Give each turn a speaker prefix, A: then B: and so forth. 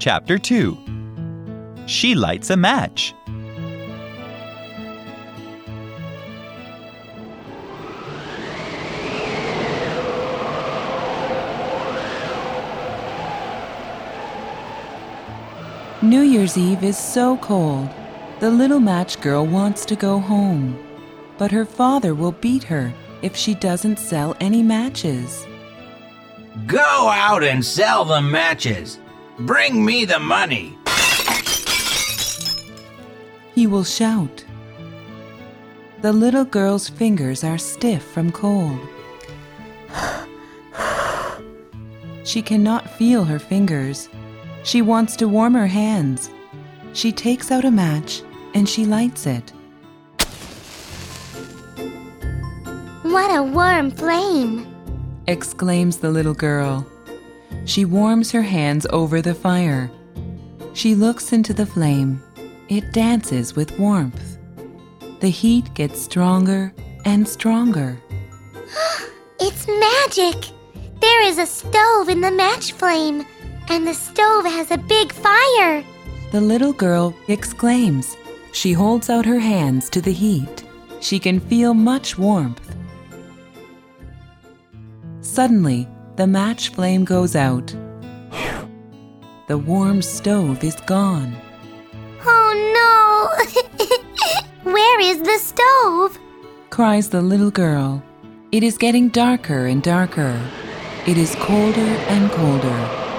A: Chapter 2 She lights a match.
B: New Year's Eve is so cold. The little match girl wants to go home. But her father will beat her if she doesn't sell any matches.
C: Go out and sell the matches. Bring me the money.
B: He will shout. The little girl's fingers are stiff from cold. She cannot feel her fingers. She wants to warm her hands. She takes out a match and she lights it.
D: What a warm flame!
B: exclaims the little girl. She warms her hands over the fire. She looks into the flame. It dances with warmth. The heat gets stronger and stronger.
D: It's magic! There is a stove in the match flame, and the stove has a big fire.
B: The little girl exclaims. She holds out her hands to the heat. She can feel much warmth. Suddenly, the match flame goes out. The warm stove is gone.
D: Oh no! Where is the stove?
B: cries the little girl. It is getting darker and darker. It is colder and colder.